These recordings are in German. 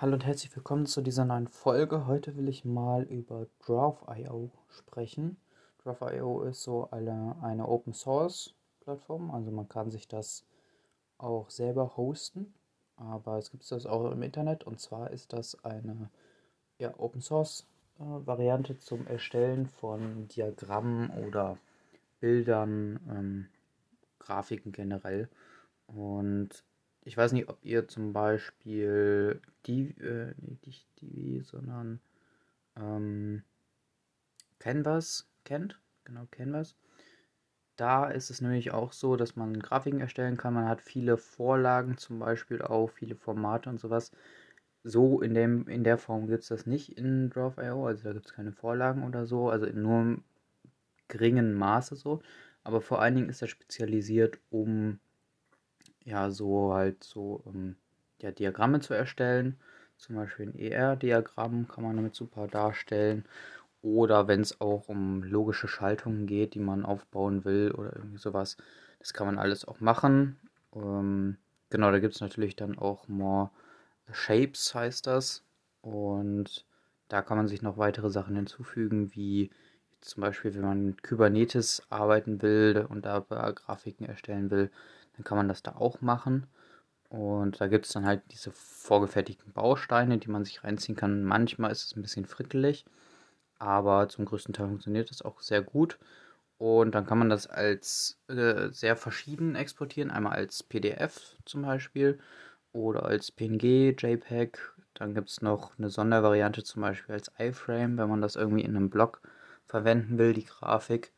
Hallo und herzlich willkommen zu dieser neuen Folge. Heute will ich mal über Draw.io sprechen. Draw.io ist so eine, eine Open Source Plattform, also man kann sich das auch selber hosten, aber es gibt das auch im Internet und zwar ist das eine ja, Open Source äh, Variante zum Erstellen von Diagrammen oder Bildern, ähm, Grafiken generell. Und ich weiß nicht, ob ihr zum Beispiel die, äh, nicht Divi, sondern ähm, Canvas kennt. Genau, Canvas. Da ist es nämlich auch so, dass man Grafiken erstellen kann. Man hat viele Vorlagen zum Beispiel auch, viele Formate und sowas. So in, dem, in der Form gibt es das nicht in Draw.io, also da gibt es keine Vorlagen oder so, also in nur geringen Maße so. Aber vor allen Dingen ist das spezialisiert, um ja, so halt so ähm, ja, Diagramme zu erstellen. Zum Beispiel ein ER-Diagramm kann man damit super darstellen. Oder wenn es auch um logische Schaltungen geht, die man aufbauen will oder irgendwie sowas. Das kann man alles auch machen. Ähm, genau, da gibt es natürlich dann auch More Shapes, heißt das. Und da kann man sich noch weitere Sachen hinzufügen, wie zum Beispiel, wenn man mit Kubernetes arbeiten will und da Grafiken erstellen will, dann kann man das da auch machen. Und da gibt es dann halt diese vorgefertigten Bausteine, die man sich reinziehen kann. Manchmal ist es ein bisschen frickelig, aber zum größten Teil funktioniert das auch sehr gut. Und dann kann man das als äh, sehr verschieden exportieren. Einmal als PDF zum Beispiel oder als PNG, JPEG. Dann gibt es noch eine Sondervariante zum Beispiel als iFrame, wenn man das irgendwie in einem Blog verwenden will, die Grafik.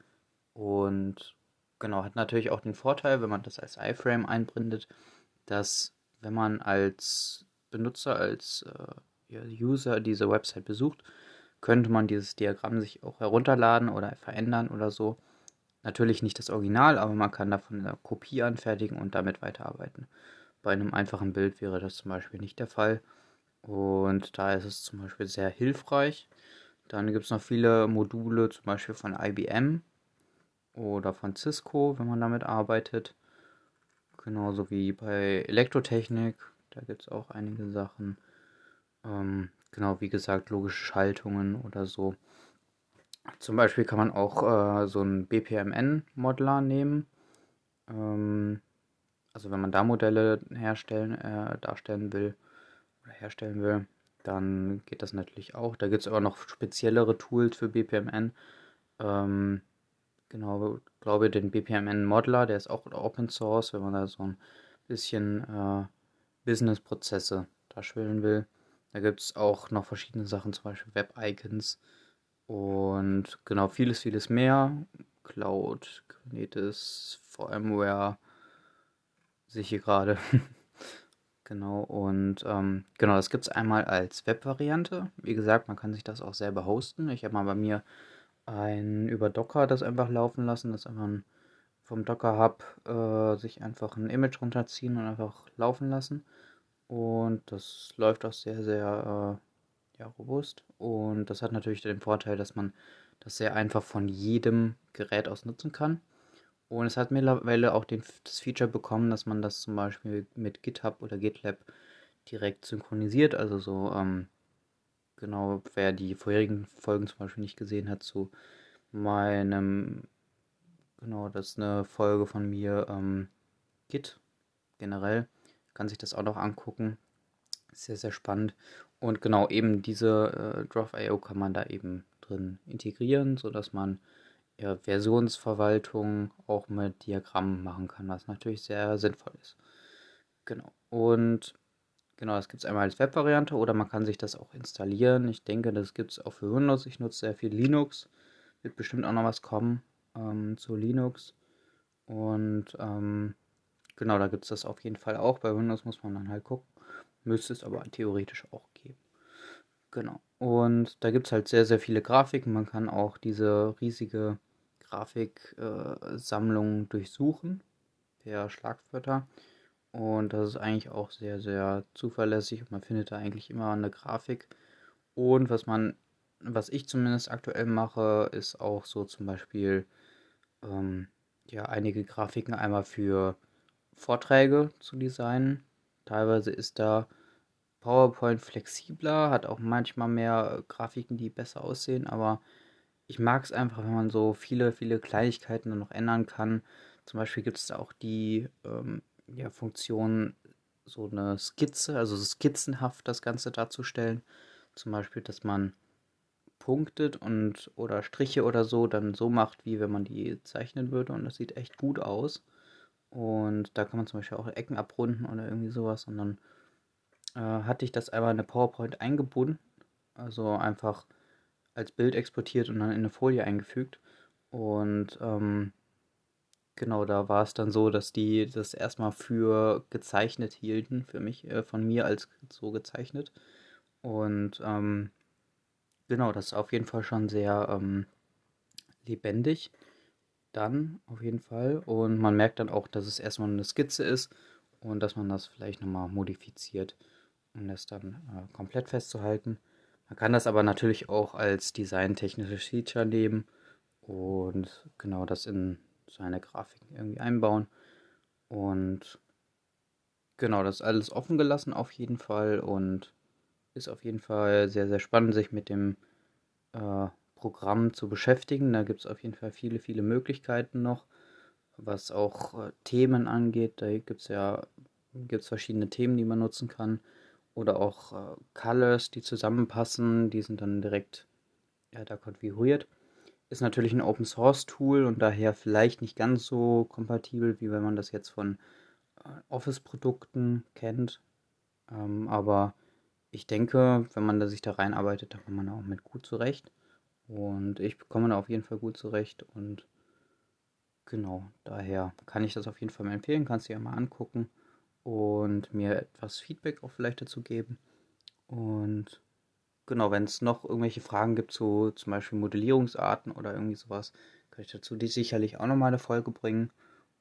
Und genau, hat natürlich auch den Vorteil, wenn man das als iFrame einbindet, dass wenn man als Benutzer, als äh, User diese Website besucht, könnte man dieses Diagramm sich auch herunterladen oder verändern oder so. Natürlich nicht das Original, aber man kann davon eine Kopie anfertigen und damit weiterarbeiten. Bei einem einfachen Bild wäre das zum Beispiel nicht der Fall. Und da ist es zum Beispiel sehr hilfreich. Dann gibt es noch viele Module, zum Beispiel von IBM, oder von Cisco, wenn man damit arbeitet. Genauso wie bei Elektrotechnik, da gibt es auch einige Sachen. Ähm, genau, wie gesagt, logische Schaltungen oder so. Zum Beispiel kann man auch äh, so einen BPMN-Modeler nehmen. Ähm, also wenn man da Modelle herstellen, äh, darstellen will oder herstellen will, dann geht das natürlich auch. Da gibt es aber noch speziellere Tools für BPMN. Ähm, Genau, glaube den BPMN Modeler, der ist auch Open Source, wenn man da so ein bisschen äh, Business-Prozesse darstellen will. Da gibt es auch noch verschiedene Sachen, zum Beispiel Web-Icons und genau vieles, vieles mehr. Cloud, Kubernetes, VMware, sehe ich hier gerade. genau, und ähm, genau, das gibt es einmal als Web-Variante. Wie gesagt, man kann sich das auch selber hosten. Ich habe mal bei mir ein über Docker das einfach laufen lassen, das einfach ein, vom Docker Hub äh, sich einfach ein Image runterziehen und einfach laufen lassen. Und das läuft auch sehr, sehr äh, ja, robust. Und das hat natürlich den Vorteil, dass man das sehr einfach von jedem Gerät aus nutzen kann. Und es hat mittlerweile auch den, das Feature bekommen, dass man das zum Beispiel mit GitHub oder GitLab direkt synchronisiert. Also so ähm, genau, wer die vorherigen Folgen zum Beispiel nicht gesehen hat, zu meinem, genau, das ist eine Folge von mir, ähm, Git generell, kann sich das auch noch angucken. Sehr, sehr spannend. Und genau, eben diese äh, Draw.io kann man da eben drin integrieren, sodass man ja, Versionsverwaltung auch mit Diagrammen machen kann, was natürlich sehr sinnvoll ist. Genau. Und Genau, das gibt es einmal als Web-Variante oder man kann sich das auch installieren. Ich denke, das gibt es auch für Windows. Ich nutze sehr viel Linux. Wird bestimmt auch noch was kommen ähm, zu Linux. Und ähm, genau, da gibt es das auf jeden Fall auch. Bei Windows muss man dann halt gucken. Müsste es aber theoretisch auch geben. Genau. Und da gibt es halt sehr, sehr viele Grafiken. Man kann auch diese riesige Grafiksammlung äh, durchsuchen per Schlagwörter. Und das ist eigentlich auch sehr, sehr zuverlässig man findet da eigentlich immer eine Grafik. Und was man, was ich zumindest aktuell mache, ist auch so zum Beispiel ähm, ja einige Grafiken einmal für Vorträge zu designen. Teilweise ist da PowerPoint flexibler, hat auch manchmal mehr Grafiken, die besser aussehen, aber ich mag es einfach, wenn man so viele, viele Kleinigkeiten dann noch ändern kann. Zum Beispiel gibt es da auch die ähm, ja, Funktion, so eine Skizze, also so skizzenhaft das Ganze darzustellen. Zum Beispiel, dass man punktet und oder Striche oder so dann so macht, wie wenn man die zeichnen würde. Und das sieht echt gut aus. Und da kann man zum Beispiel auch Ecken abrunden oder irgendwie sowas. Und dann äh, hatte ich das einmal in eine PowerPoint eingebunden. Also einfach als Bild exportiert und dann in eine Folie eingefügt. Und ähm, genau, da war es dann so, dass die das erstmal für gezeichnet hielten, für mich, äh, von mir als so gezeichnet. Und ähm, genau, das ist auf jeden Fall schon sehr ähm, lebendig. Dann auf jeden Fall. Und man merkt dann auch, dass es erstmal eine Skizze ist und dass man das vielleicht nochmal modifiziert, um das dann äh, komplett festzuhalten. Man kann das aber natürlich auch als designtechnisches Feature nehmen und genau das in seine Grafiken irgendwie einbauen. Und genau, das ist alles offen gelassen auf jeden Fall und ist auf jeden Fall sehr, sehr spannend, sich mit dem äh, Programm zu beschäftigen. Da gibt es auf jeden Fall viele, viele Möglichkeiten noch, was auch äh, Themen angeht. Da gibt es ja gibt's verschiedene Themen, die man nutzen kann. Oder auch äh, Colors, die zusammenpassen, die sind dann direkt ja, da konfiguriert. Ist natürlich ein Open Source Tool und daher vielleicht nicht ganz so kompatibel, wie wenn man das jetzt von äh, Office-Produkten kennt. Ähm, aber ich denke, wenn man da sich da reinarbeitet, dann kommt man auch mit gut zurecht. Und ich komme da auf jeden Fall gut zurecht. Und genau, daher kann ich das auf jeden Fall empfehlen. Kannst du dir mal angucken und mir etwas Feedback auch vielleicht dazu geben. Und genau, wenn es noch irgendwelche Fragen gibt zu zum Beispiel Modellierungsarten oder irgendwie sowas, kann ich dazu die sicherlich auch nochmal eine Folge bringen.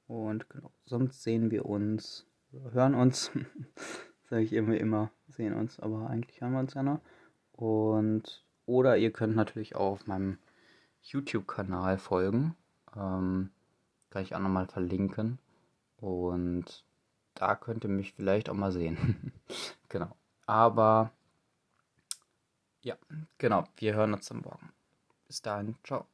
Und genau, sonst sehen wir uns, hören uns, sage ich immer, immer, sehen uns, aber eigentlich hören wir uns ja noch. Und, oder ihr könnt natürlich auch auf meinem YouTube-Kanal folgen. Ähm, kann ich auch nochmal verlinken. Und da könnt ihr mich vielleicht auch mal sehen. genau. Aber ja, genau. Wir hören uns dann morgen. Bis dahin. Ciao.